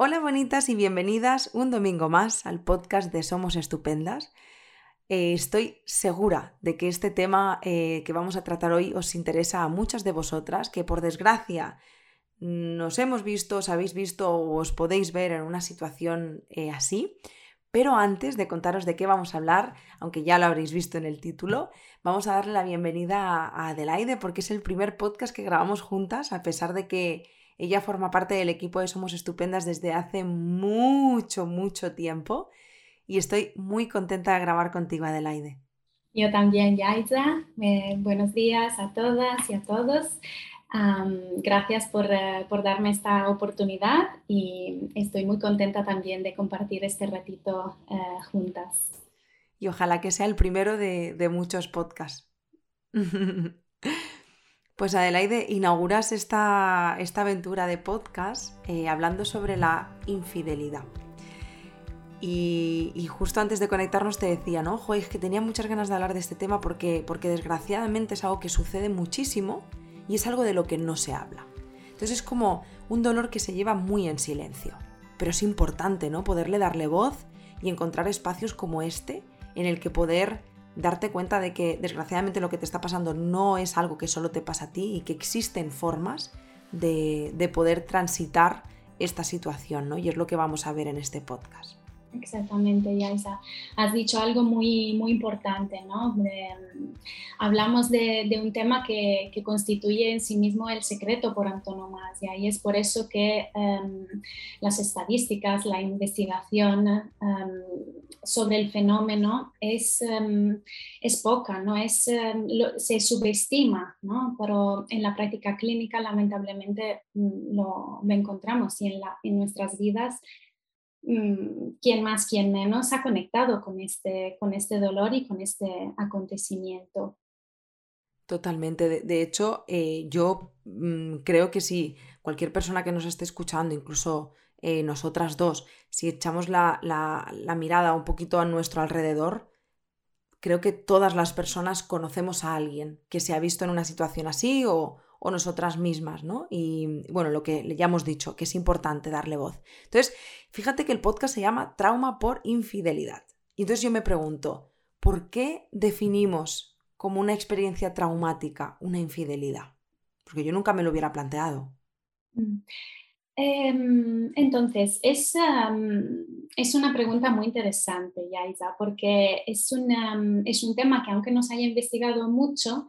Hola bonitas y bienvenidas un domingo más al podcast de Somos Estupendas. Eh, estoy segura de que este tema eh, que vamos a tratar hoy os interesa a muchas de vosotras, que por desgracia nos hemos visto, os habéis visto o os podéis ver en una situación eh, así. Pero antes de contaros de qué vamos a hablar, aunque ya lo habréis visto en el título, vamos a darle la bienvenida a Adelaide porque es el primer podcast que grabamos juntas, a pesar de que ella forma parte del equipo de Somos Estupendas desde hace mucho, mucho tiempo y estoy muy contenta de grabar contigo, Adelaide. Yo también, Yaisa. Eh, buenos días a todas y a todos. gracias eh, por, darme esta oportunidad y estoy muy contenta también de compartir este ratito eh, juntas. Y ojalá que sea el primero de, de muchos podcasts. Pues Adelaide, inauguras esta, esta aventura de podcast eh, hablando sobre la infidelidad. Y, justo antes de conectarnos te decía, ¿no? Es que tenía muchas ganas de hablar de este tema porque, porque desgraciadamente es algo que sucede muchísimo y es algo de lo que no se habla. Entonces es como un dolor que se lleva muy en silencio. Pero es importante, ¿no? Poderle darle voz y encontrar espacios como este en el que poder darte cuenta de que desgraciadamente lo que te está pasando no es algo que solo te pasa a ti y que existen formas de, de poder transitar esta situación, ¿no? Y es lo que vamos a ver en este podcast. Exactamente, Yaisa. Has dicho algo muy, muy importante, ¿no? hablamos de, un tema que, constituye en sí mismo el secreto por antonomasia y es por eso que em, las estadísticas, la investigación em, sobre el fenómeno es, em, es poca, ¿no? Es, se subestima, ¿no? Pero en la práctica clínica lamentablemente mm, lo, lo encontramos y en, la, en nuestras vidas Mm, quien más, quien menos ha conectado con este, con este dolor y con este acontecimiento. Totalmente. De, hecho, eh, yo mm, creo que si cualquier persona que nos esté escuchando, incluso eh, nosotras dos, si echamos la, la, mirada un poquito a nuestro alrededor, creo que todas las personas conocemos a alguien que se ha visto en una situación así o, o nosotras mismas, ¿no? Y bueno, lo que ya hemos dicho, que es importante darle voz. Entonces, fíjate que el podcast se llama Trauma por Infidelidad. Y entonces yo me pregunto, ¿por qué definimos como una experiencia traumática una infidelidad? Porque yo nunca me lo hubiera planteado. Mm. Em, entonces, es, es, una pregunta muy interesante, Yaisa, porque es, es un tema que aunque no se haya investigado mucho,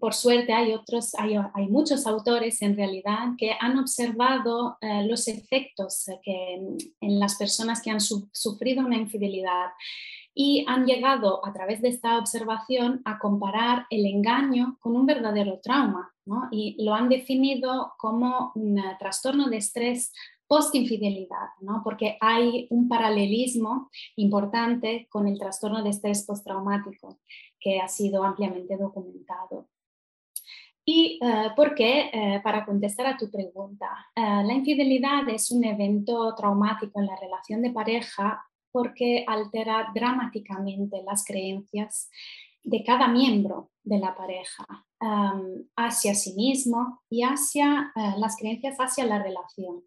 por suerte hay otros, hay, muchos autores en realidad que han observado eh, los efectos que, en las personas que han sufrido una infidelidad y han llegado a través de esta observación a comparar el engaño con un verdadero trauma y lo han definido como un trastorno de estrés post-infidelidad, ¿no? porque hay un paralelismo importante con el trastorno de estrés postraumático que ha sido ampliamente documentado. ¿Y uh, por qué? Eh, para contestar a tu pregunta, eh, la infidelidad es un evento traumático en la relación de pareja porque altera dramáticamente las creencias de cada miembro de la pareja hacia sí mismo y hacia eh, las creencias hacia la relación.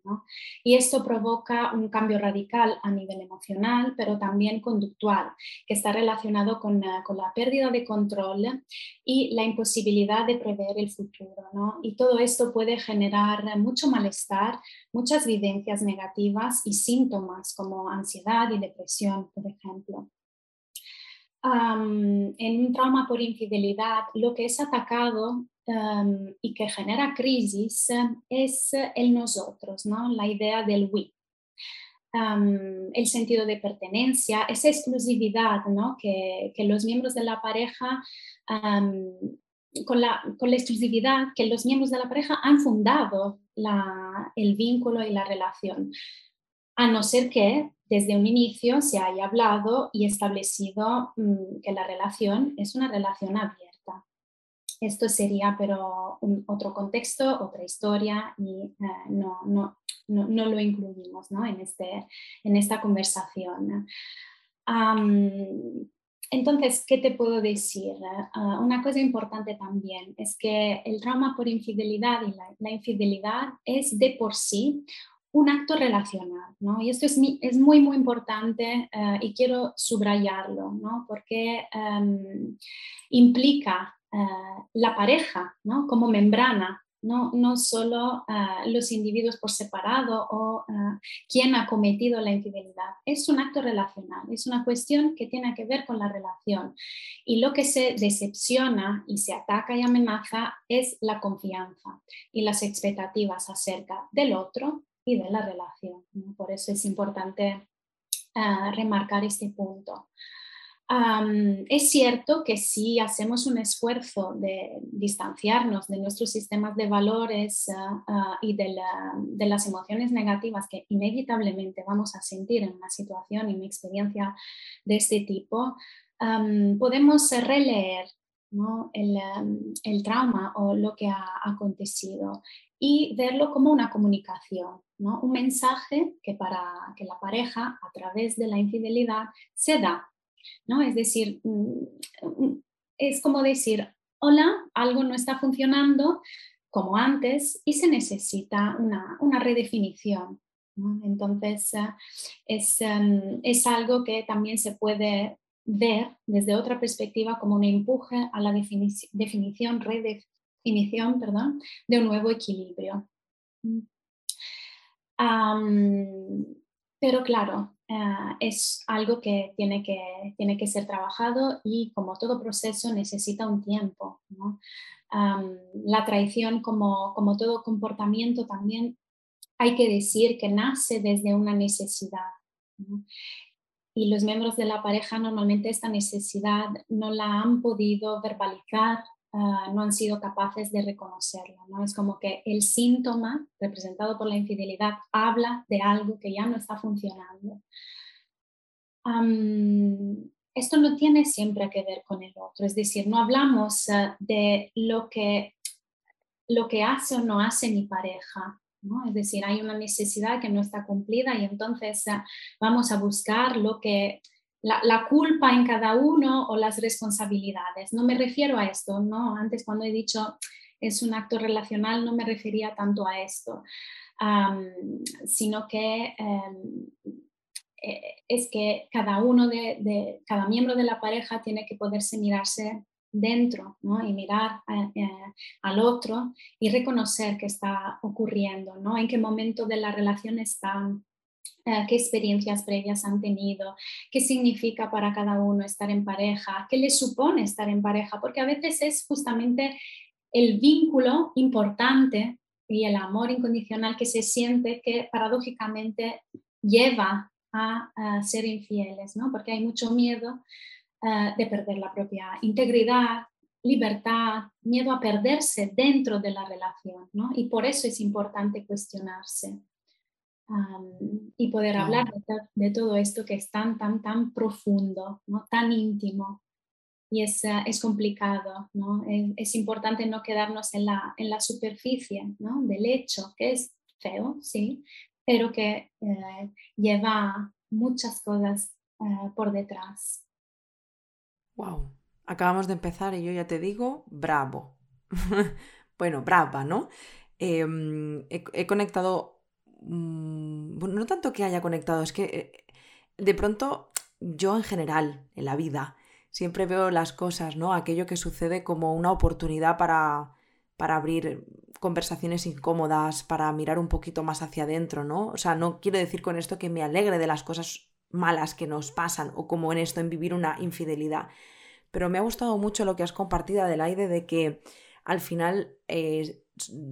Y esto provoca un cambio radical a nivel emocional, pero también conductual, que está relacionado con, eh, con la pérdida de control y la imposibilidad de prever el futuro. Y todo esto puede generar mucho malestar, muchas vivencias negativas y síntomas como ansiedad y depresión, por ejemplo en un trauma por infidelidad, lo que es atacado y que genera crisis es el nosotros, ¿no? la idea del we. el sentido de pertenencia, esa exclusividad ¿no? que, que, los miembros de la pareja, con, la, con, la, exclusividad que los miembros de la pareja han fundado la, el vínculo y la relación, a no ser que desde un inicio se haya hablado y establecido mm, que la relación es una relación abierta. Esto sería pero un, otro contexto, otra historia y eh, no, no, no, no, lo incluimos en, este, en esta conversación. entonces, ¿qué te puedo decir? Ah, una cosa importante también es que el trauma por infidelidad y la, la infidelidad es de por sí un acto relacional, ¿no? Y esto es, es muy, muy importante eh, y quiero subrayarlo, ¿no? Porque em, implica eh, la pareja, ¿no? Como membrana, no, no solo eh, los individuos por separado o quién ha cometido la infidelidad. Es un acto relacional, es una cuestión que tiene que ver con la relación. Y lo que se decepciona y se ataca y amenaza es la confianza y las expectativas acerca del otro y de la relación. Por eso es importante ah, remarcar este punto. es cierto que si hacemos un esfuerzo de distanciarnos de nuestros sistemas de valores ah, ah, y de, de, las emociones negativas que inevitablemente vamos a sentir en una situación y una experiencia de este tipo, podemos releer el, el, trauma o lo que ha acontecido y verlo como una comunicación, ¿no? un mensaje que para que la pareja a través de la infidelidad se da. ¿no? Es decir, mm, es como decir, hola, algo no está funcionando como antes y se necesita una, una redefinición. Entonces, eh, es, em, es algo que también se puede ver desde otra perspectiva como un empuje a la definición, definición perdón, de un nuevo equilibrio. pero claro, eh, es algo que tiene, que tiene que ser trabajado y como todo proceso necesita un tiempo. la traición, como, como todo comportamiento, también hay que decir que nace desde una necesidad. Y los miembros de la pareja normalmente esta necesidad no la han podido verbalizar Ah, no han sido capaces de reconocerlo. ¿no? Es como que el síntoma representado por la infidelidad habla de algo que ya no está funcionando. esto no tiene siempre que ver con el otro, es decir, no hablamos ah, de lo que, lo que hace o no hace mi pareja, ¿no? Es decir, hay una necesidad que no está cumplida y entonces ah, vamos a buscar lo que la, culpa en cada uno o las responsabilidades. No me refiero a esto, ¿no? Antes cuando he dicho es un acto relacional no me refería tanto a esto, sino que em, eh, es que cada uno de, cada miembro de la pareja tiene que poderse mirarse dentro ¿no? y mirar eh, eh, al otro y reconocer qué está ocurriendo, ¿no? en qué momento de la relación están, eh, qué experiencias previas han tenido, qué significa para cada uno estar en pareja, qué le supone estar en pareja, porque a veces es justamente el vínculo importante y el amor incondicional que se siente que paradójicamente lleva a, ser infieles, ¿no? porque hay mucho miedo eh, de perder la propia integridad, libertad, miedo a perderse dentro de la relación, ¿no? y por eso es importante cuestionarse y poder hablar de, todo esto que es tan, tan, tan profundo, ¿no? tan íntimo. Y es, ah, es complicado, ¿no? Es, importante no quedarnos en la, en la superficie ¿no? del hecho, que es feo, sí, pero que eh, lleva muchas cosas eh, por detrás. Wow, acabamos de empezar y yo ya te digo, bravo. bueno, brava, ¿no? Em, he, conectado Mm, no tanto que haya conectado, es que eh, de pronto yo en general, en la vida, siempre veo las cosas, ¿no? Aquello que sucede como una oportunidad para, para abrir conversaciones incómodas, para mirar un poquito más hacia adentro, ¿no? O sea, no quiero decir con esto que me alegre de las cosas malas que nos pasan o como en esto, en vivir una infidelidad. Pero me ha gustado mucho lo que has compartido, Adelaide, de que al final eh,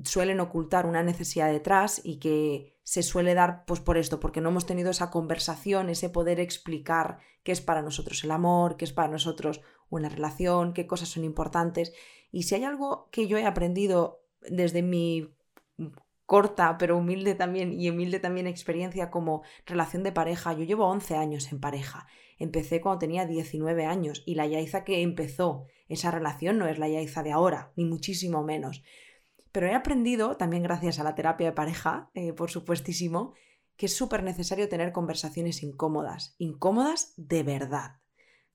suelen ocultar una necesidad detrás y que se suele dar pues por esto, porque no hemos tenido esa conversación, ese poder explicar qué es para nosotros el amor, qué es para nosotros una relación, qué cosas son importantes. Y si hay algo que yo he aprendido desde mi corta pero humilde también y humilde también experiencia como relación de pareja, yo llevo 11 años en pareja. Empecé cuando tenía 19 años y la Yaiza que empezó esa relación no es la Yaiza de ahora, ni muchísimo menos. Pero he aprendido, también gracias a la terapia de pareja, eh, por supuestísimo, que es súper necesario tener conversaciones incómodas, incómodas de verdad.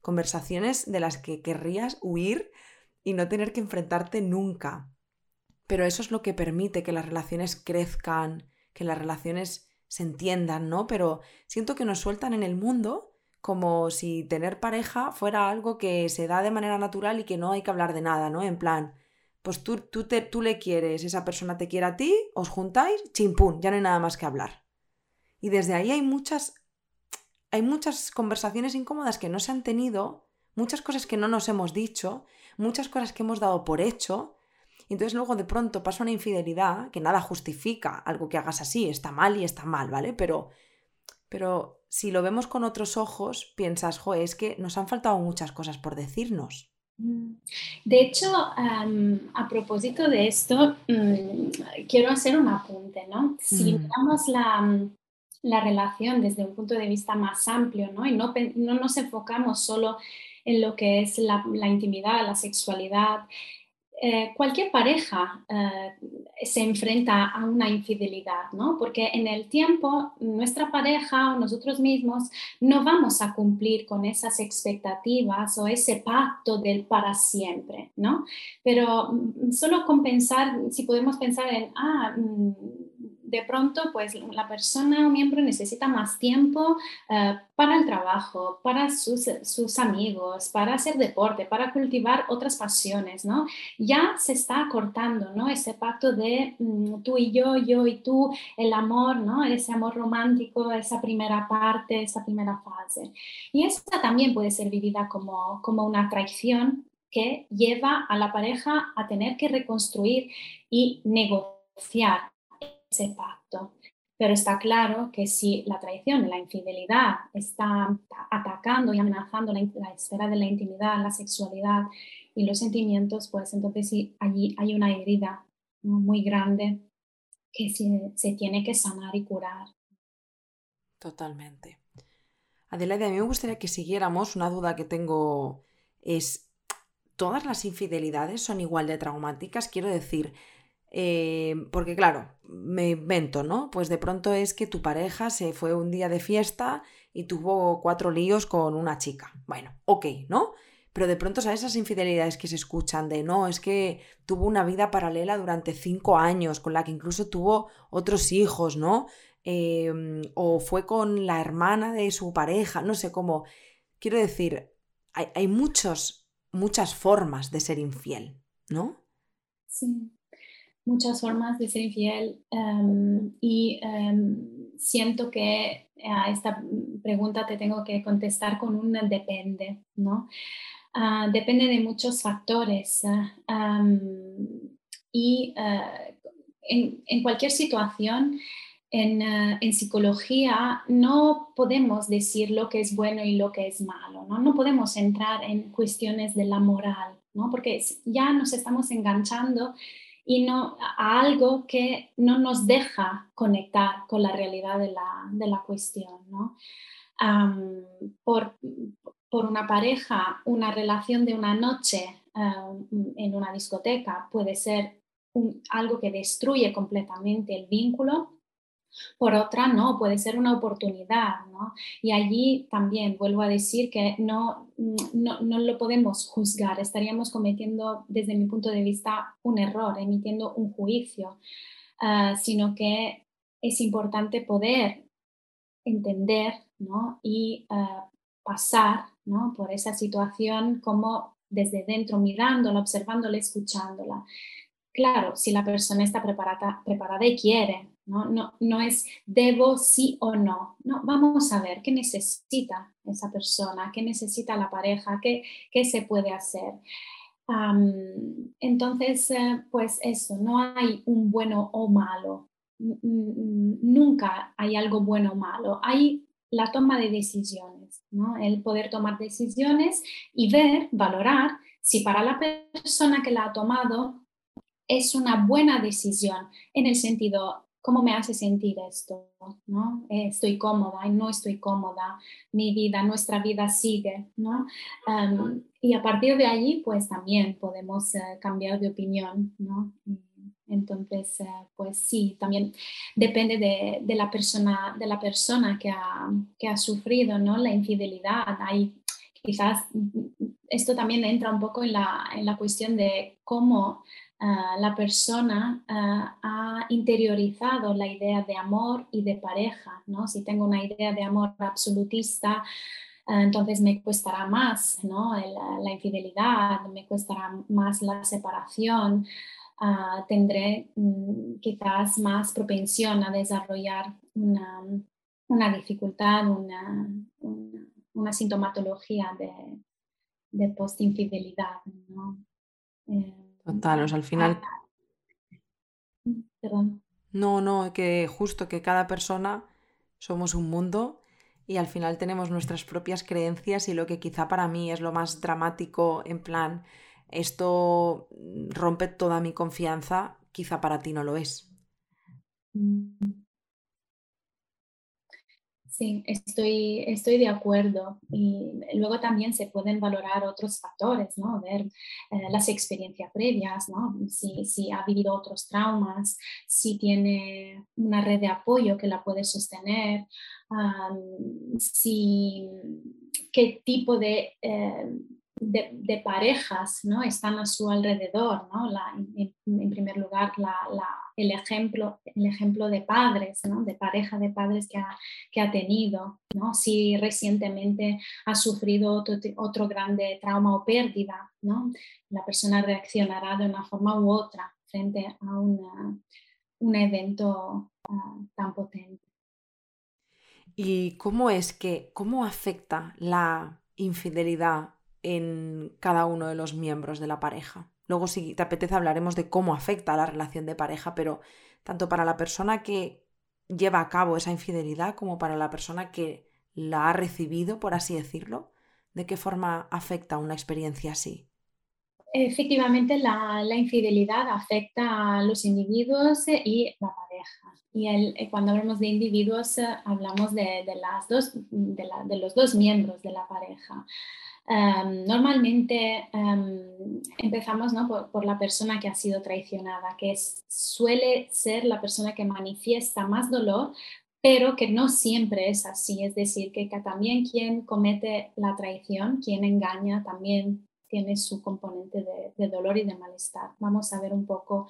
Conversaciones de las que querrías huir y no tener que enfrentarte nunca. Pero eso es lo que permite que las relaciones crezcan, que las relaciones se entiendan, ¿no? Pero siento que nos sueltan en el mundo como si tener pareja fuera algo que se da de manera natural y que no hay que hablar de nada, ¿no? En plan, pues tú, tú, te, tú le quieres, esa persona te quiere a ti, os juntáis, chimpún, ya no hay nada más que hablar. Y desde ahí hay muchas, hay muchas conversaciones incómodas que no se han tenido, muchas cosas que no nos hemos dicho, muchas cosas que hemos dado por hecho. Y entonces luego de pronto pasa una infidelidad que nada justifica algo que hagas así, está mal y está mal, ¿vale? Pero, pero si lo vemos con otros ojos, piensas, jo, es que nos han faltado muchas cosas por decirnos. Mm. De hecho, a propósito de esto, mm, quiero hacer un apunte, ¿no? Si mm. miramos la, la, relación desde un punto de vista más amplio, ¿no? Y no, no nos enfocamos solo en lo que es la, la intimidad, la sexualidad, eh, cualquier pareja eh, se enfrenta a una infidelidad, ¿no? Porque en el tiempo nuestra pareja o nosotros mismos no vamos a cumplir con esas expectativas o ese pacto del para siempre, ¿no? Pero mm, solo con pensar, si podemos pensar en, ah, mm, de pronto pues la persona o miembro necesita más tiempo eh, para el trabajo, para sus, sus, amigos, para hacer deporte, para cultivar otras pasiones, ¿no? Ya se está cortando, ¿no? Ese pacto de mm, tú y yo, yo y tú, el amor, ¿no? Ese amor romántico, esa primera parte, esa primera fase. Y esta también puede ser vivida como, como una traición que lleva a la pareja a tener que reconstruir y negociar ese pacto. Pero está claro que si la traición, la infidelidad está atacando y amenazando la, esfera de la intimidad, la sexualidad y los sentimientos, pues entonces sí, allí hay una herida muy grande que se, se, tiene que sanar y curar. Totalmente. Adelaide, a mí me gustaría que siguiéramos. Una duda que tengo es, ¿todas las infidelidades son igual de traumáticas? Quiero decir, eh, porque claro, me invento, ¿no? Pues de pronto es que tu pareja se fue un día de fiesta y tuvo cuatro líos con una chica. Bueno, ok, ¿no? Pero de pronto, ¿sabes esas infidelidades que se escuchan de no, es que tuvo una vida paralela durante cinco años, con la que incluso tuvo otros hijos, ¿no? Em, o fue con la hermana de su pareja, no sé cómo. Quiero decir, hay, hay muchos, muchas formas de ser infiel, ¿no? Sí muchas formas de ser infiel em, y em, siento que a esta pregunta te tengo que contestar con un depende, ¿no? Ah, depende de muchos factores em, y eh, en, cualquier situación en, eh, en, psicología no podemos decir lo que es bueno y lo que es malo, ¿no? No podemos entrar en cuestiones de la moral, ¿no? Porque ya nos estamos enganchando y no a algo que no nos deja conectar con la realidad de la, de la cuestión. ¿no? por, por, una pareja, una relación de una noche en una discoteca puede ser algo que destruye completamente el vínculo por otra, no, puede ser una oportunidad, ¿no? Y allí también vuelvo a decir que no, no, no, lo podemos juzgar, estaríamos cometiendo, desde mi punto de vista, un error, emitiendo un juicio, ah, sino que es importante poder entender, ¿no? Y ah, pasar, ¿no? Por esa situación como desde dentro, mirándola, observándola, escuchándola. Claro, si la persona está preparada, preparada y quiere, ¿no? No, no es debo sí o no. No, vamos a ver qué necesita esa persona, qué necesita la pareja, qué, qué se puede hacer. entonces, eh, pues eso, no hay un bueno o malo. Nunca hay algo bueno o malo. Hay la toma de decisiones, ¿no? el poder tomar decisiones y ver, valorar si para la persona que la ha tomado es una buena decisión en el sentido ¿cómo me hace sentir esto? ¿no? Eh, estoy cómoda no estoy cómoda, mi vida, nuestra vida sigue, ¿no? y a partir de allí, pues también podemos eh, cambiar de opinión, ¿no? entonces, eh, pues sí, también depende de, la persona, de la persona que ha, que ha sufrido, ¿no? La infidelidad. Hay quizás esto también entra un poco en la, en la cuestión de cómo ah, la persona ah, ha interiorizado la idea de amor y de pareja. ¿no? Si tengo una idea de amor absolutista, entonces me costará más ¿no? la infidelidad, me costará más la separación. tendré mm, quizás más propensión a desarrollar una, una dificultad, una, una, sintomatología de, de post-infidelidad. ¿no? Eh, Total, o sea, al final... Ah, perdón. No, no, que justo que cada persona somos un mundo y al final tenemos nuestras propias creencias y lo que quizá para mí es lo más dramático, en plan, esto rompe toda mi confianza, quizá para ti no lo es. Mm. Sí, estoy, estoy de acuerdo. Y luego también se pueden valorar otros factores, ¿no? Ver eh, las experiencias previas, ¿no? Si, ha vivido otros traumas, si tiene una red de apoyo que la puede sostener, si, qué tipo de... Eh, de, parejas ¿no? están a su alrededor. ¿no? en, primer lugar, el, ejemplo, el ejemplo de padres, ¿no? de pareja de padres que ha, que ha tenido. ¿no? Si recientemente ha sufrido otro, otro grande trauma o pérdida, ¿no? la persona reaccionará de una forma u otra frente a una, un evento ah, tan potente. ¿Y cómo es que, cómo afecta la infidelidad en cada uno de los miembros de la pareja. Luego, si te apetece, hablaremos de cómo afecta la relación de pareja, pero tanto para la persona que lleva a cabo esa infidelidad como para la persona que la ha recibido, por así decirlo, ¿de qué forma afecta una experiencia así? Efectivamente, la, infidelidad afecta a los individuos y la pareja. Y eh, cuando hablamos de individuos, eh, hablamos de, las dos, de los dos miembros de la pareja. Em, normalmente em, empezamos por, la persona que ha sido traicionada, que suele ser la persona que manifiesta más dolor, pero que no siempre es así. Es decir, que, también quien comete la traición, quien engaña, también tiene su componente de dolor y de malestar. Vamos a ver un poco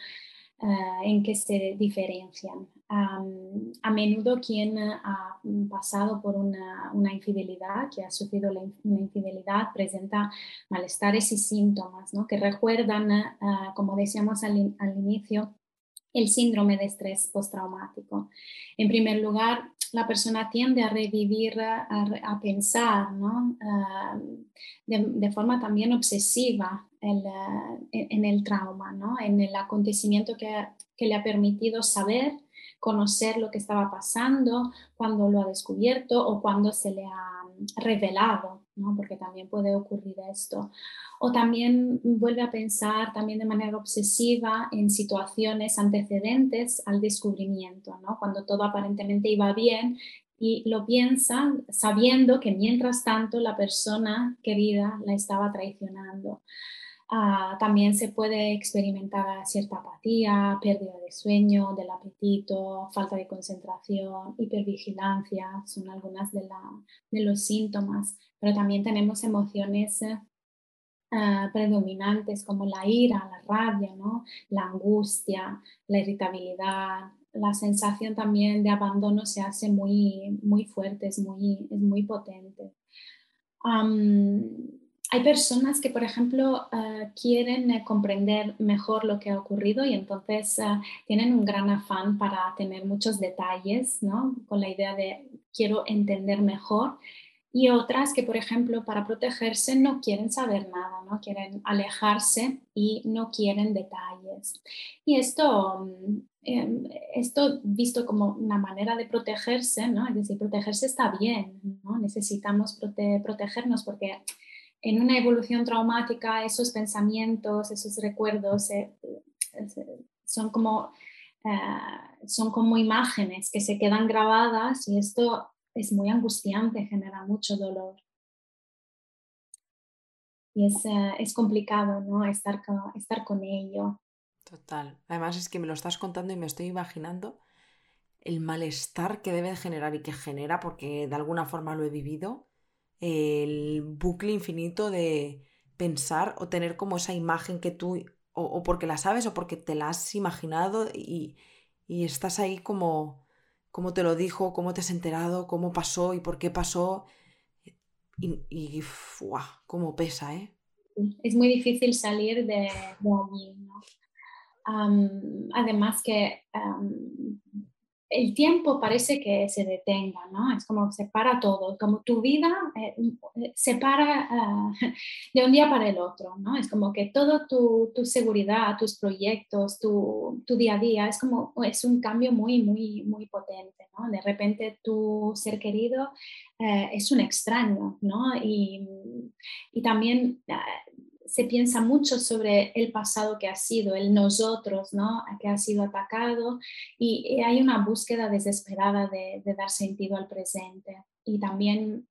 eh, en que se diferencian. A menudo quien ha pasado por una, infidelidad, que ha sufrido una infidelidad, presenta malestares y síntomas ¿no? que recuerdan, eh, como decíamos al, inicio, el síndrome de estrés postraumático. En primer lugar, la persona tiende a revivir, a, pensar ¿no? de, forma también obsesiva en, el trauma, ¿no? en el acontecimiento que, que, le ha permitido saber, conocer lo que estaba pasando, cuando lo ha descubierto o cuando se le ha revelado, ¿no? porque también puede ocurrir esto. O también vuelve a pensar también de manera obsesiva en situaciones antecedentes al descubrimiento, ¿no? cuando todo aparentemente iba bien y lo piensa sabiendo que mientras tanto la persona querida la estaba traicionando. Ah, también se puede experimentar cierta apatía, pérdida de sueño, del apetito, falta de concentración, hipervigilancia, son algunas de, los síntomas, pero también tenemos emociones ah, predominantes como la ira, la rabia, ¿no? la angustia, la irritabilidad, la sensación también de abandono se hace muy, muy fuerte, es muy, es muy potente hay personas que, por ejemplo, eh, quieren eh, comprender mejor lo que ha ocurrido y entonces eh, tienen un gran afán para tener muchos detalles, ¿no? Con la idea de quiero entender mejor. Y otras que, por ejemplo, para protegerse no quieren saber nada, ¿no? Quieren alejarse y no quieren detalles. Y esto, mm, em, esto visto como una manera de protegerse, ¿no? Es decir, protegerse está bien, ¿no? Necesitamos protegernos porque en una evolución traumática esos pensamientos, esos recuerdos eh, son, como, eh, son como imágenes que se quedan grabadas y esto es muy angustiante, genera mucho dolor. Y es, eh, es complicado ¿no? estar, estar con ello. Total. Además es que me lo estás contando y me estoy imaginando el malestar que debe generar y que genera porque de alguna forma lo he vivido el bucle infinito de pensar o tener como esa imagen que tú o, porque la sabes o porque te la has imaginado y, estás ahí como, cómo te lo dijo, cómo te has enterado, cómo pasó y por qué pasó. Y, y cómo pesa, ¿eh? Es muy difícil salir de, allí, ¿no? además que el tiempo parece que se detenga, ¿no? Es como se para todo, como tu vida eh, eh, se para ah, de un día para el otro, ¿no? Es como que todo tu, seguridad, tus proyectos, tu, tu, día a día, es como, es un cambio muy, muy, muy potente, ¿no? De repente tu ser querido eh, es un extraño, ¿no? Y, y también ah, se piensa mucho sobre el pasado que ha sido, el nosotros, ¿no? Que ha sido atacado y, hay una búsqueda desesperada de, dar sentido al presente. Y también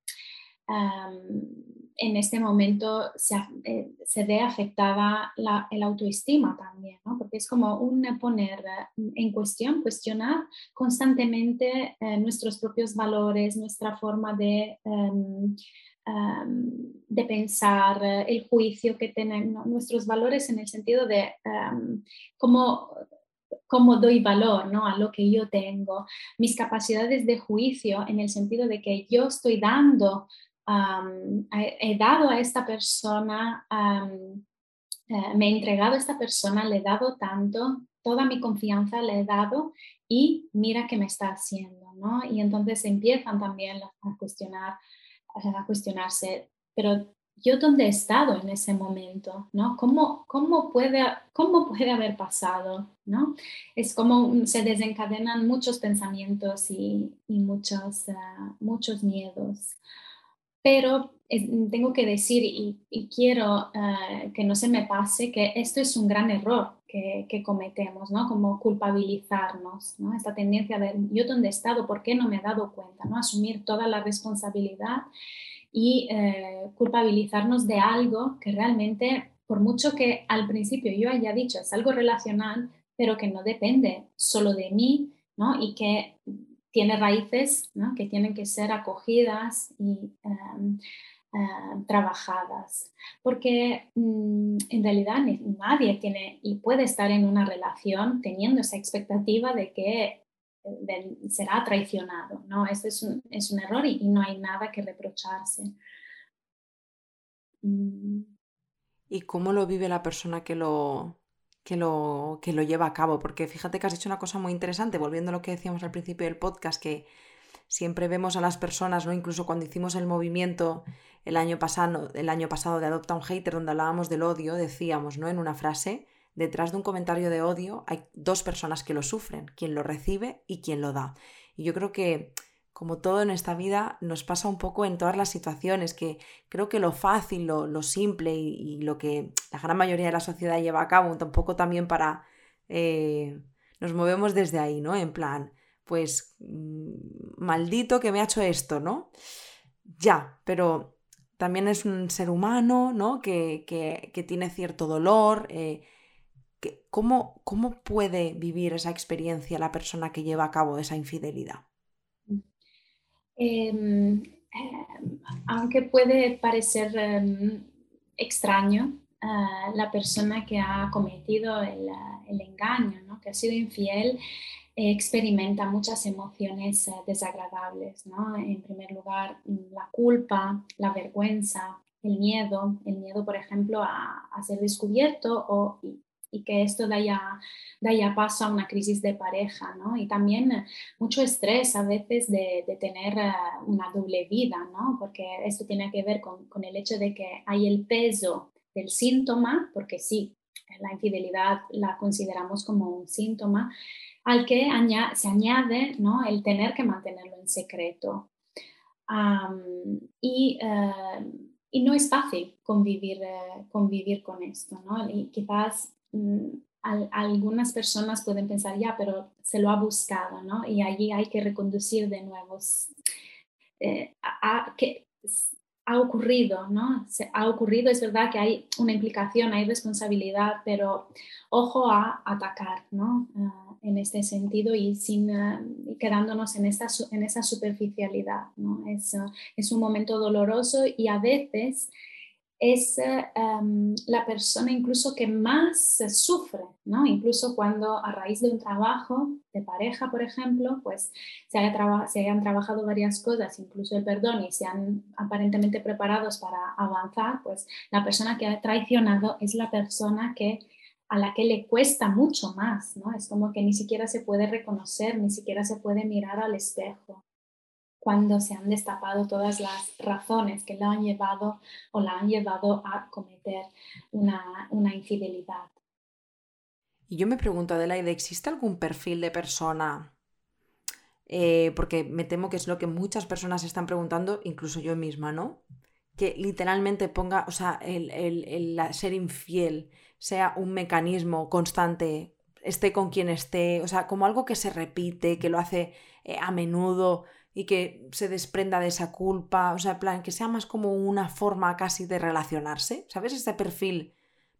en este momento se, eh, ve afectada la autoestima también, ¿no? Porque es como un poner en cuestión, cuestionar constantemente eh, nuestros propios valores, nuestra forma de... De pensar, eh, el juicio que tenemos, nuestros valores en el sentido de cómo, cómo, doy valor ¿no? a lo que yo tengo, mis capacidades de juicio en el sentido de que yo estoy dando, he dado a esta persona, eh, me he entregado a esta persona, le he dado tanto, toda mi confianza le he dado y mira qué me está haciendo, ¿no? Y entonces empiezan también a cuestionar a cuestionarse, pero yo dónde he estado en ese momento, ¿no? ¿Cómo, cómo, puede, cómo puede haber pasado, ¿no? Es como se desencadenan muchos pensamientos y, y muchos, ah, muchos miedos. Pero tengo que decir y, y quiero ah, que no se me pase que esto es un gran error que, que, cometemos, ¿no? Como culpabilizarnos, ¿no? Esta tendencia de yo dónde he estado, por qué no me he dado cuenta, ¿no? Asumir toda la responsabilidad y eh, culpabilizarnos de algo que realmente, por mucho que al principio yo haya dicho es algo relacional, pero que no depende solo de mí, ¿no? Y que tiene raíces ¿no? que tienen que ser acogidas y em, em, trabajadas. Porque mm, en realidad nadie tiene y puede estar en una relación teniendo esa expectativa de que será traicionado. ¿no? Este es un, es un error y, no hay nada que reprocharse. Mm. ¿Y cómo lo vive la persona que lo, que lo, que lo lleva a cabo? Porque fíjate que has dicho una cosa muy interesante, volviendo a lo que decíamos al principio del podcast, que siempre vemos a las personas, ¿no? Incluso cuando hicimos el movimiento el año pasado, el año pasado de Adopta un Hater, donde hablábamos del odio, decíamos, ¿no? En una frase, detrás de un comentario de odio hay dos personas que lo sufren, quien lo recibe y quien lo da. Y yo creo que, como todo en esta vida, nos pasa un poco en todas las situaciones, que creo que lo fácil, lo, simple y, lo que la gran mayoría de la sociedad lleva a cabo, un poco también para... Eh, nos movemos desde ahí, ¿no? En plan, pues mm, maldito que me ha hecho esto, ¿no? Ya, pero también es un ser humano, ¿no? Que, que, tiene cierto dolor, eh, ¿cómo, ¿cómo puede vivir esa experiencia la persona que lleva a cabo esa infidelidad? Em, em, aunque puede parecer em, extraño, ah, la persona que ha cometido el, engaño, que ha sido infiel, experimenta muchas emociones eh, desagradables. En primer lugar, la culpa, la vergüenza, el miedo, el miedo, por ejemplo, a, ser descubierto o, y que esto da ya, paso a una crisis de pareja, ¿no? Y también eh, mucho estrés a veces de, tener eh, una doble vida, ¿no? Porque esto tiene que ver con, el hecho de que hay el peso del síntoma, porque sí, la infidelidad la consideramos como un síntoma, al que se añade ¿no? el tener que mantenerlo en secreto. y, eh, y, no es fácil convivir, convivir con esto, ¿no? Quizás Mm, algunas personas pueden pensar, ya, pero se lo ha buscado, ¿no? Y allí hay que reconducir de nuevo. Eh, que ha ocurrido, ¿no? Ha ocurrido, es verdad que hay una implicación, hay responsabilidad, pero ojo a atacar, ¿no? Ah, en este sentido y sin ah, quedándonos en, esta, en esa superficialidad, ¿no? Es, es un momento doloroso y a veces es em, la persona incluso que más sufre, ¿no? Incluso cuando a raíz de un trabajo de pareja, por ejemplo, pues se, se hayan trabajado varias cosas, incluso el perdón, y sean aparentemente preparados para avanzar, pues la persona que ha traicionado es la persona que a la que le cuesta mucho más, ¿no? Es como que ni siquiera se puede reconocer, ni siquiera se puede mirar al espejo cuando se han destapado todas las razones que la han llevado o la han llevado a cometer una, infidelidad. Y yo me pregunto, Adelaide, ¿existe algún perfil de persona? Eh, porque me temo que es lo que muchas personas están preguntando, incluso yo misma, ¿no? Que literalmente ponga, o sea, el, ser infiel sea un mecanismo constante, esté con quien esté, o sea, como algo que se repite, que lo hace eh, a menudo y que se desprenda de esa culpa, o sea, plan, que sea más como una forma casi de relacionarse, ¿sabes? Este perfil,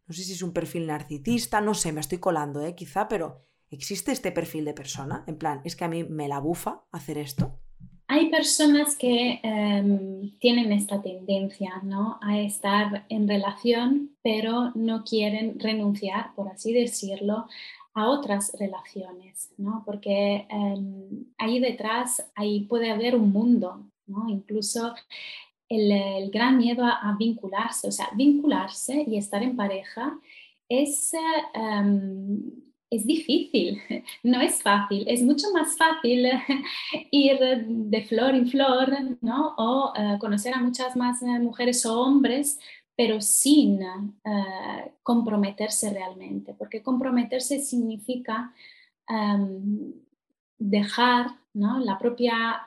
no sé si es un perfil narcisista, no sé, me estoy colando, ¿eh? Quizá, pero ¿existe este perfil de persona? En plan, es que a mí me la bufa hacer esto. Hay personas que em, tienen esta tendencia ¿no? a estar en relación, pero no quieren renunciar, por así decirlo, a otras relaciones, ¿no? porque em, ahí detrás ahí puede haber un mundo, ¿no? incluso el, gran miedo a, vincularse, o sea, vincularse y estar en pareja es, em, es difícil, no es fácil, es mucho más fácil ir de flor en flor ¿no? o eh, conocer a muchas más eh, mujeres o hombres pero sin eh, comprometerse realmente, porque comprometerse significa em, dejar la propia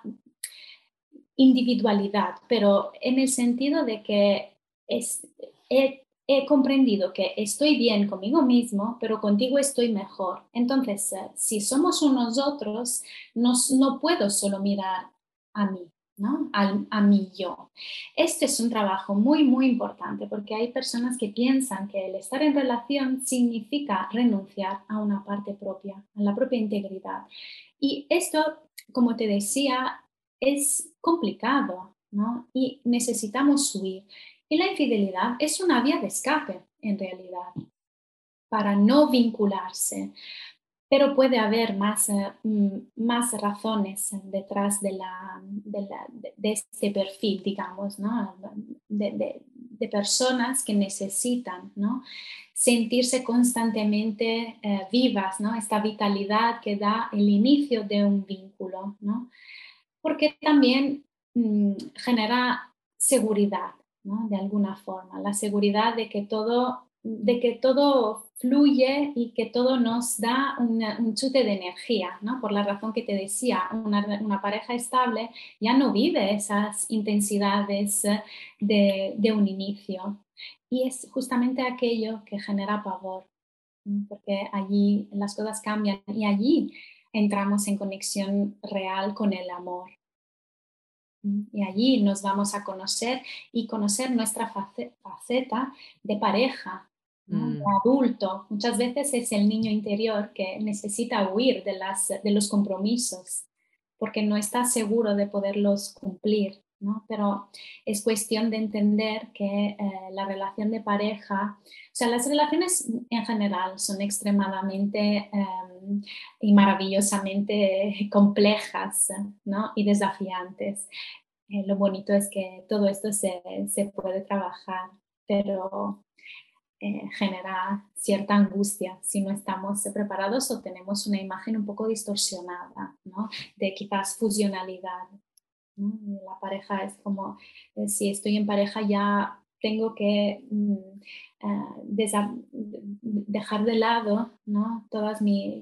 individualidad, pero en el sentido de que he, comprendido que estoy bien conmigo mismo, pero contigo estoy mejor. Entonces, eh, si somos unos otros, no puedo solo mirar a mí, ¿no? a mi yo. Este es un trabajo muy, muy importante porque hay personas que piensan que el estar en relación significa renunciar a una parte propia, a la propia integridad. Y esto, como te decía, es complicado ¿no? y necesitamos huir. Y la infidelidad es una vía de escape en realidad para no vincularse, pero puede haber más, eh, mm, más razones detrás de, la, de, este perfil, digamos, ¿no? de, personas que necesitan ¿no? sentirse constantemente eh, vivas, ¿no? esta vitalidad que da el inicio de un vínculo, porque también mm, genera seguridad, de alguna forma, la seguridad de que todo, de que todo fluye y que todo nos da un chute de energía, ¿no? Por la razón que te decía, una, pareja estable ya no vive esas intensidades de, de, un inicio. Y es justamente aquello que genera pavor, porque allí las cosas cambian y allí entramos en conexión real con el amor. Y allí nos vamos a conocer y conocer nuestra faceta de pareja, Mm. adulto. Muchas veces es el niño interior que necesita huir de, las, de los compromisos porque no está seguro de poderlos cumplir. ¿No? Pero es cuestión de entender que eh, la relación de pareja, o sea, las relaciones en general son extremadamente em, y maravillosamente complejas ¿no? y desafiantes. Eh, lo bonito es que todo esto se, se puede trabajar, pero eh, genera cierta angustia si no estamos preparados o tenemos una imagen un poco distorsionada ¿no? de quizás fusionalidad. La pareja es como, eh, si estoy en pareja ya tengo que mm, eh, dejar de lado ¿no? todas,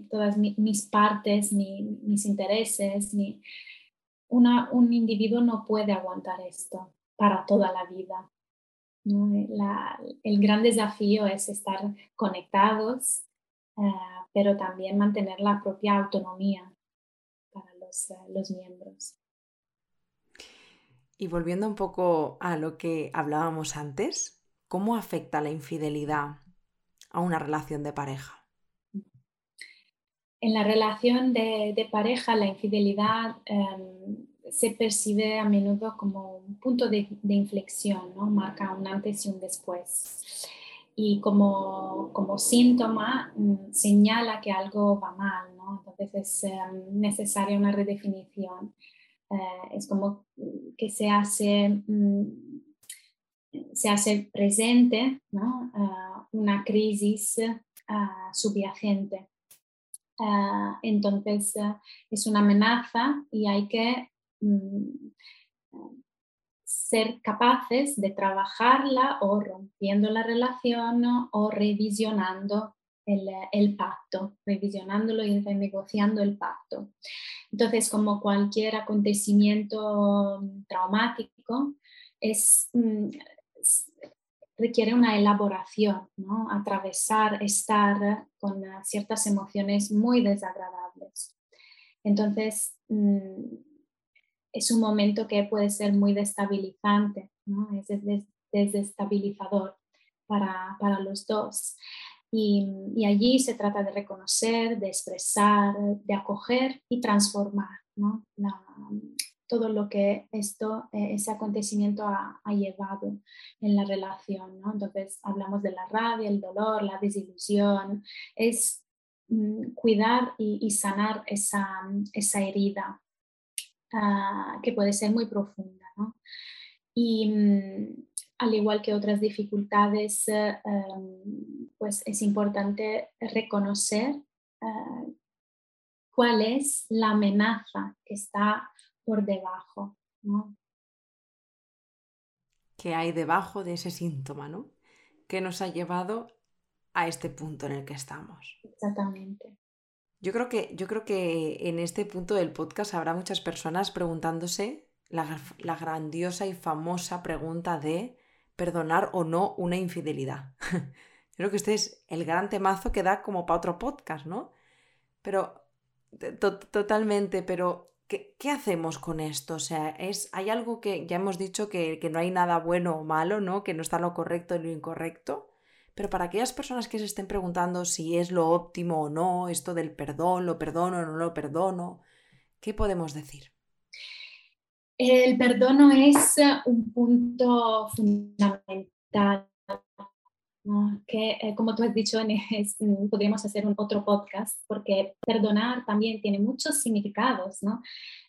todas mis partes, mis intereses. Mi... Un individuo no puede aguantar esto para toda la vida. el gran desafío es estar conectados, eh, pero también mantener la propia autonomía para los, eh, los, miembros. Y volviendo un poco a lo que hablábamos antes, ¿cómo afecta la infidelidad a una relación de pareja? En la relación de, pareja, la infidelidad em, se percibe a menudo como un punto de, inflexión, ¿no? marca un antes y un después. Y como, como síntoma mm, señala que algo va mal, ¿no? entonces es em, necesaria una redefinición. Eh, es como que se hace, mm, se hace presente. Ah, una crisis ah, subyacente. Ah, entonces es una amenaza y hay que Mm, ser capaces de trabajarla o rompiendo la relación o revisionando el, pacto, revisionándolo y negociando el pacto. Entonces, como cualquier acontecimiento traumático, es, mm, requiere una elaboración, ¿no? atravesar, estar con ciertas emociones muy desagradables. Entonces, mm, es un momento que puede ser muy destabilizante, ¿no? es desestabilizador para, para los dos. Y, y, allí se trata de reconocer, de expresar, de acoger y transformar ¿no? todo lo que esto, eh, ese acontecimiento ha, ha, llevado en la relación. ¿no? Entonces hablamos de la rabia, el dolor, la desilusión, es mm, cuidar y, y sanar esa, esa herida Ah, que puede ser muy profunda. Y mm, al igual que otras dificultades, eh, em, pues es importante reconocer eh, cuál es la amenaza que está por debajo. ¿no? ¿Qué hay debajo de ese síntoma? ¿no? ¿Qué nos ha llevado a este punto en el que estamos? Exactamente. Yo creo que, yo creo que en este punto del podcast habrá muchas personas preguntándose la, grandiosa y famosa pregunta de perdonar o no una infidelidad. creo que este es el gran temazo que da como para otro podcast, ¿no? Pero totalmente, pero ¿qué, hacemos con esto? O sea, es, hay algo que ya hemos dicho que, que no hay nada bueno o malo, ¿no? Que no está lo correcto y lo incorrecto. Pero para aquellas personas que se estén preguntando si es lo óptimo o no, esto del perdón, lo perdono o no lo perdono, ¿qué podemos decir? El perdono es un punto fundamental, que eh, como tú has dicho, podríamos hacer un otro podcast, porque perdonar también tiene muchos significados. ¿no?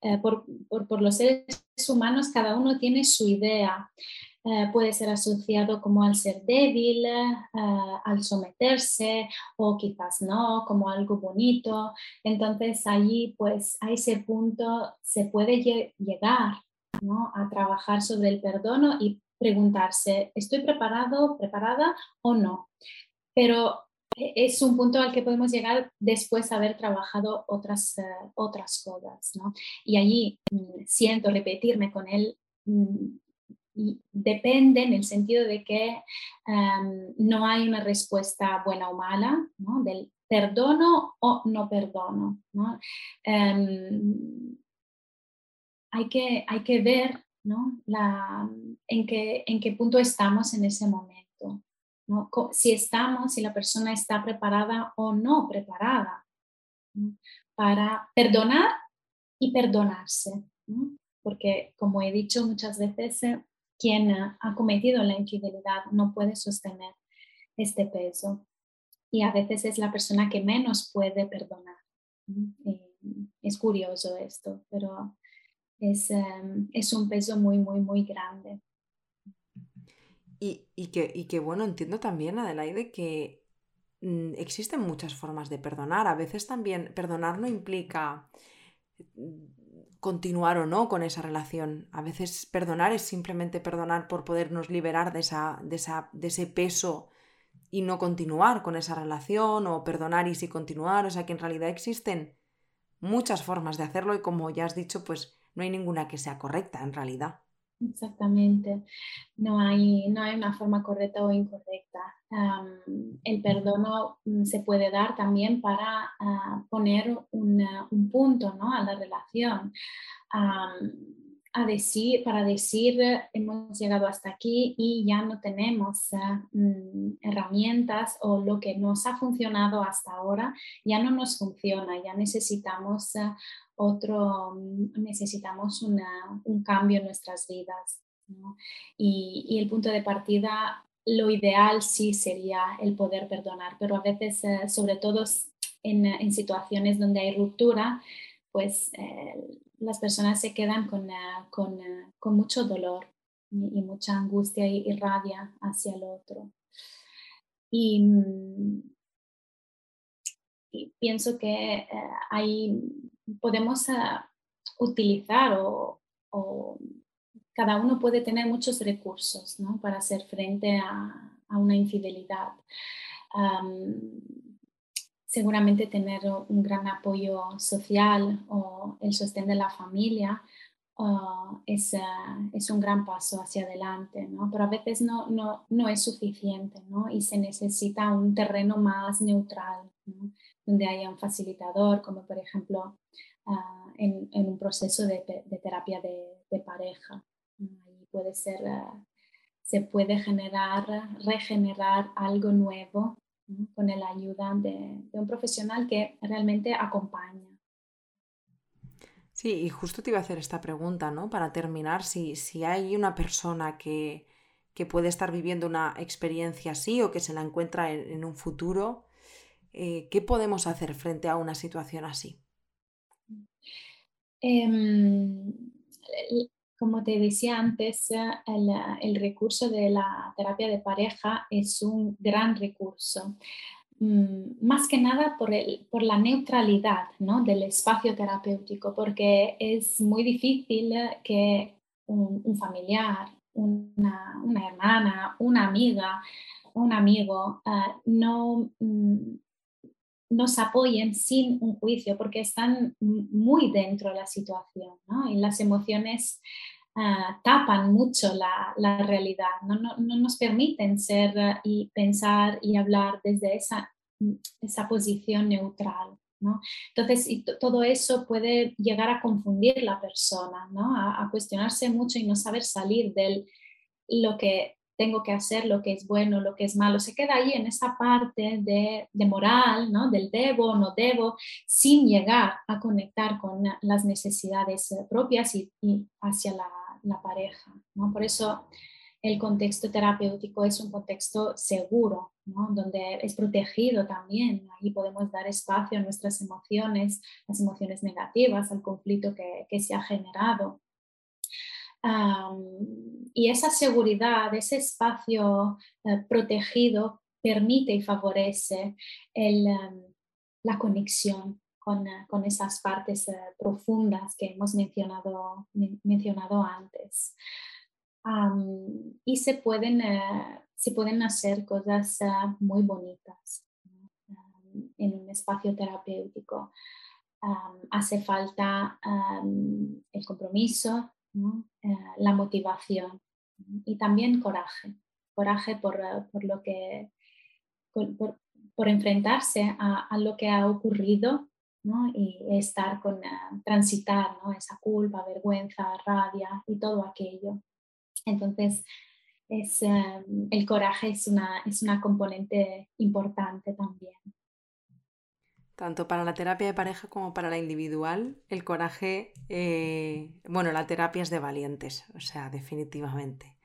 Eh, por, por, los seres humanos cada uno tiene su idea. Eh, puede ser asociado como al ser débil, eh, al someterse o quizás no, como algo bonito. Entonces allí pues a ese punto se puede llegar ¿no? a trabajar sobre el perdono y preguntarse, ¿estoy preparado, preparada o no? Pero es un punto al que podemos llegar después de haber trabajado otras, eh, otras cosas, ¿no? Y allí mm, siento repetirme con él, mm, depende en el sentido de que em, no hay una respuesta buena o mala, del perdono o no perdono. Em, hay, que, hay que ver La, en, qué, en qué punto estamos en ese momento. Si estamos, si la persona está preparada o no preparada para perdonar y perdonarse. Porque, como he dicho muchas veces, quien ha cometido la infidelidad no puede sostener este peso y a veces es la persona que menos puede perdonar. es curioso esto, pero es, em, es, un peso muy, muy, muy grande. Y, y, que, y que, bueno, entiendo también, Adelaide, que mm, existen muchas formas de perdonar. A veces también perdonar no implica continuar o no con esa relación. A veces perdonar es simplemente perdonar por podernos liberar de, esa, de, esa, de ese peso y no continuar con esa relación o perdonar y sí continuar. O sea que en realidad existen muchas formas de hacerlo y como ya has dicho, pues no hay ninguna que sea correcta en realidad. Exactamente. No hay, no hay una forma correcta o incorrecta. El perdono mm, se puede dar también para ah, poner un punto ¿no? a la relación. a decir, para decir hemos llegado hasta aquí y ya no tenemos mm, herramientas o lo que nos ha funcionado hasta ahora ya no nos funciona, ya necesitamos ah, otro mm, necesitamos un cambio en nuestras vidas. Y, el punto de partida, lo ideal sí sería el poder perdonar, pero a veces, eh, sobre todo en, situaciones donde hay ruptura, pues eh, las personas se quedan con, con, con mucho dolor y, mucha angustia y, rabia hacia el otro. Y, mm, pienso que eh, ahí podemos utilizar o, cada uno puede tener muchos recursos para hacer frente a, una infidelidad. seguramente tener un gran apoyo social o el sostén de la familia Ah, es, es, un gran paso hacia adelante, pero a veces no, no, no es suficiente y se necesita un terreno más neutral, donde haya un facilitador, como por ejemplo ah, en, un proceso de, terapia de pareja. Puede ser, ah, se puede generar, regenerar algo nuevo con la ayuda de, de un profesional que realmente acompaña. Sí, y justo te iba a hacer esta pregunta, ¿no? Para terminar, si, si hay una persona que, puede estar viviendo una experiencia así o que se la encuentra en, un futuro, eh, ¿qué podemos hacer frente a una situación así? Em, como te decía antes, el, el, recurso de la terapia de pareja es un gran recurso. Mm, más que nada por, la neutralidad del espacio terapéutico, porque es muy difícil que un, familiar, una, hermana, una amiga, un amigo ah, no mm, nos apoyen sin un juicio, porque están muy dentro de la situación ¿no? y las emociones Ah, tapan mucho la, realidad, no, no, no, nos permiten ser ah, y pensar y hablar desde esa, posición neutral. Entonces, todo eso puede llegar a confundir la persona, a, a, cuestionarse mucho y no saber salir de lo que tengo que hacer, lo que es bueno, lo que es malo. Se queda ahí en esa parte de, moral, ¿no? del debo, no debo, sin llegar a conectar con las necesidades eh, propias y, hacia la pareja. ¿no? Por eso el contexto terapéutico es un contexto seguro, ¿no? donde es protegido también. Ahí podemos dar espacio a nuestras emociones, las emociones negativas, al conflicto que se ha generado. Y esa seguridad, ese espacio eh, protegido permite y favorece el, la conexión eh, con, esas partes eh, profundas que hemos mencionado, mencionado antes. y se pueden, se pueden hacer cosas muy bonitas en un espacio terapéutico. hace falta el compromiso, la motivación y también coraje. Coraje por, por lo que, por, por enfrentarse a, lo que ha ocurrido y estar con, uh, transitar esa culpa, vergüenza, rabia y todo aquello. Entonces, es, el coraje es una, es una componente importante también. Tanto para la terapia de pareja como para la individual, el coraje, eh, bueno, la terapia es de valientes, o sea, definitivamente.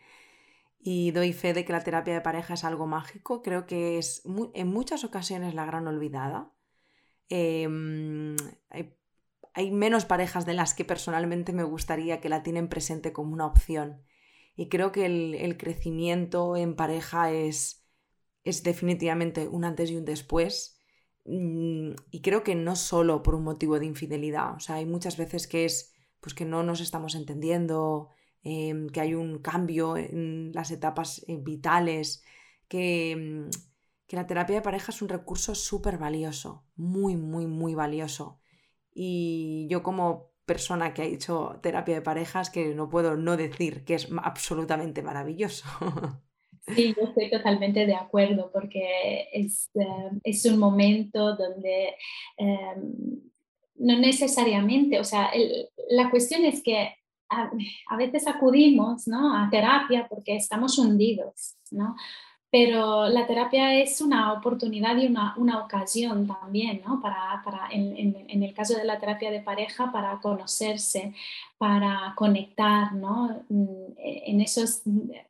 Y doy fe de que la terapia de pareja es algo mágico, creo que es en muchas ocasiones la gran olvidada Em, hay, menos parejas de las que personalmente me gustaría que la tienen presente como una opción. Y creo que el, crecimiento en pareja es, es definitivamente un antes y un después. Mm, y creo que no solo por un motivo de infidelidad. O sea, hay muchas veces que es pues que no nos estamos entendiendo, em, que hay un cambio en las etapas eh, vitales, que, em, que la terapia de pareja es un recurso súper valioso, muy, muy, muy valioso. Y yo como persona que ha hecho terapia de parejas, que no puedo no decir que es absolutamente maravilloso. Sí, yo estoy totalmente de acuerdo porque es, eh, es un momento donde eh, no necesariamente, o sea, la cuestión es que a, a, veces acudimos ¿no? a terapia porque estamos hundidos, ¿no? Pero la terapia es una oportunidad y una, una ocasión también, ¿no? Para, para en, en, en, el caso de la terapia de pareja, para conocerse, para conectar, ¿no? Mm, en esos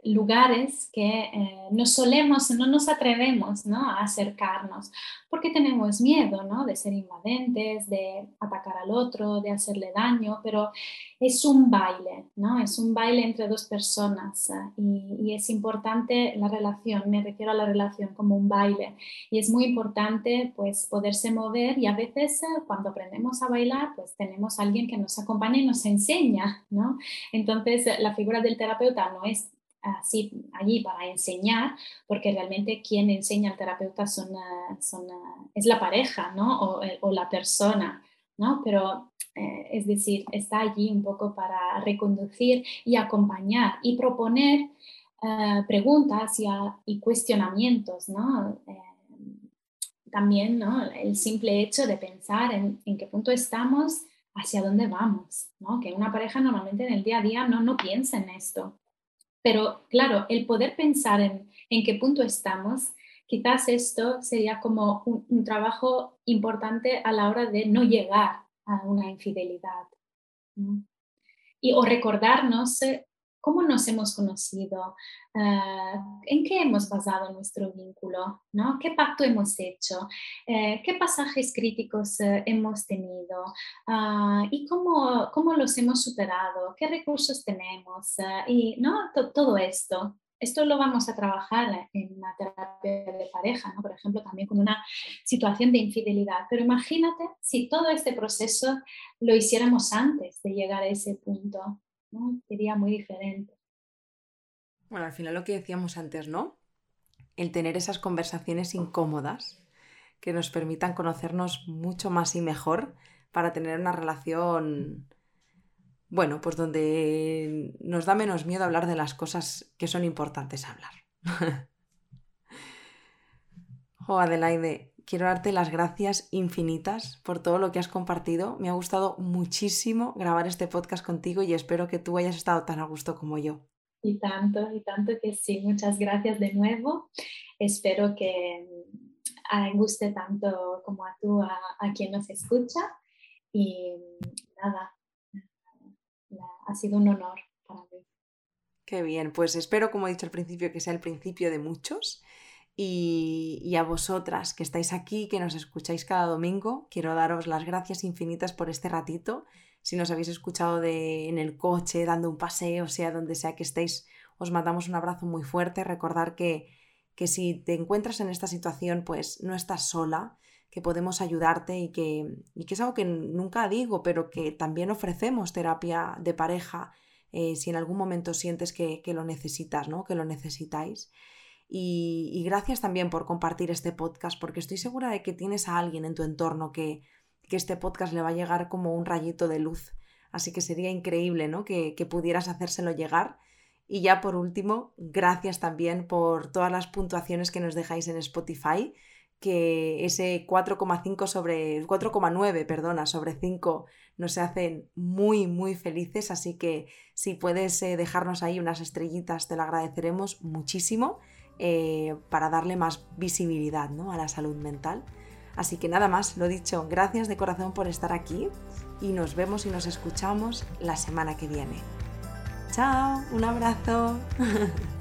lugares que eh, no solemos, no nos atrevemos, ¿no? A acercarnos, porque tenemos miedo, ¿no? De ser invadentes, de atacar al otro, de hacerle daño, pero es un baile, ¿no? Es un baile entre dos personas ¿eh? y, y es importante la relación me refiero a la relación como un baile. Y es muy importante pues poderse mover y a veces eh, cuando aprendemos a bailar pues tenemos a alguien que nos acompaña y nos enseña, ¿no? Entonces la figura del terapeuta no es así allí para enseñar, porque realmente quien enseña al terapeuta son, eh, son, eh, es la pareja, ¿no? O, o la persona, ¿no? Pero es decir, está allí un poco para reconducir y acompañar y proponer eh, preguntas y, cuestionamientos, ¿no? Eh, también ¿no? el simple hecho de pensar en, qué punto estamos, hacia dónde vamos, ¿no? que una pareja normalmente en el día a día no, no piensa en esto. Pero claro, el poder pensar en, qué punto estamos, quizás esto sería como un, trabajo importante a la hora de no llegar a una infidelidad. Y, o recordarnos eh, cómo nos hemos conocido, ah, en qué hemos basado nuestro vínculo, ¿no? qué pacto hemos hecho, eh, qué pasajes críticos eh, hemos tenido ah, y cómo, cómo, los hemos superado, qué recursos tenemos ah, y ¿no? todo esto. Esto lo vamos a trabajar en una terapia de pareja, ¿no? por ejemplo, también con una situación de infidelidad. Pero imagínate si todo este proceso lo hiciéramos antes de llegar a ese punto. Sería muy diferente. Bueno, al final lo que decíamos antes, ¿no? El tener esas conversaciones incómodas que nos permitan conocernos mucho más y mejor para tener una relación, bueno, pues donde nos da menos miedo hablar de las cosas que son importantes hablar. oh, Adelaide, quiero darte las gracias infinitas por todo lo que has compartido. Me ha gustado muchísimo grabar este podcast contigo y espero que tú hayas estado tan a gusto como yo. Y tanto, y tanto que sí. Muchas gracias de nuevo. Espero que mm, guste tanto como a tú, a, quien nos escucha. Y nada, ha sido un honor para mí. Qué bien, pues espero, como he dicho al principio, que sea el principio de muchos y, a vosotras que estáis aquí, que nos escucháis cada domingo, quiero daros las gracias infinitas por este ratito. Si nos habéis escuchado de, en el coche, dando un paseo, sea donde sea que estéis, os mandamos un abrazo muy fuerte. Recordar que, que si te encuentras en esta situación, pues no estás sola, que podemos ayudarte y que, y que es algo que nunca digo, pero que también ofrecemos terapia de pareja eh, si en algún momento sientes que, que lo necesitas, ¿no? que lo necesitáis. Y, gracias también por compartir este podcast, porque estoy segura de que tienes a alguien en tu entorno que, que este podcast le va a llegar como un rayito de luz. Así que sería increíble ¿no? que, que pudieras hacérselo llegar. Y ya por último, gracias también por todas las puntuaciones que nos dejáis en Spotify, que ese 4,5 sobre 4,9, perdona, sobre 5 nos hacen muy muy felices, así que si puedes eh, dejarnos ahí unas estrellitas te lo agradeceremos muchísimo. Eh, para darle más visibilidad ¿no? a la salud mental. Así que nada más, lo dicho, gracias de corazón por estar aquí y nos vemos y nos escuchamos la semana que viene. Chao, un abrazo.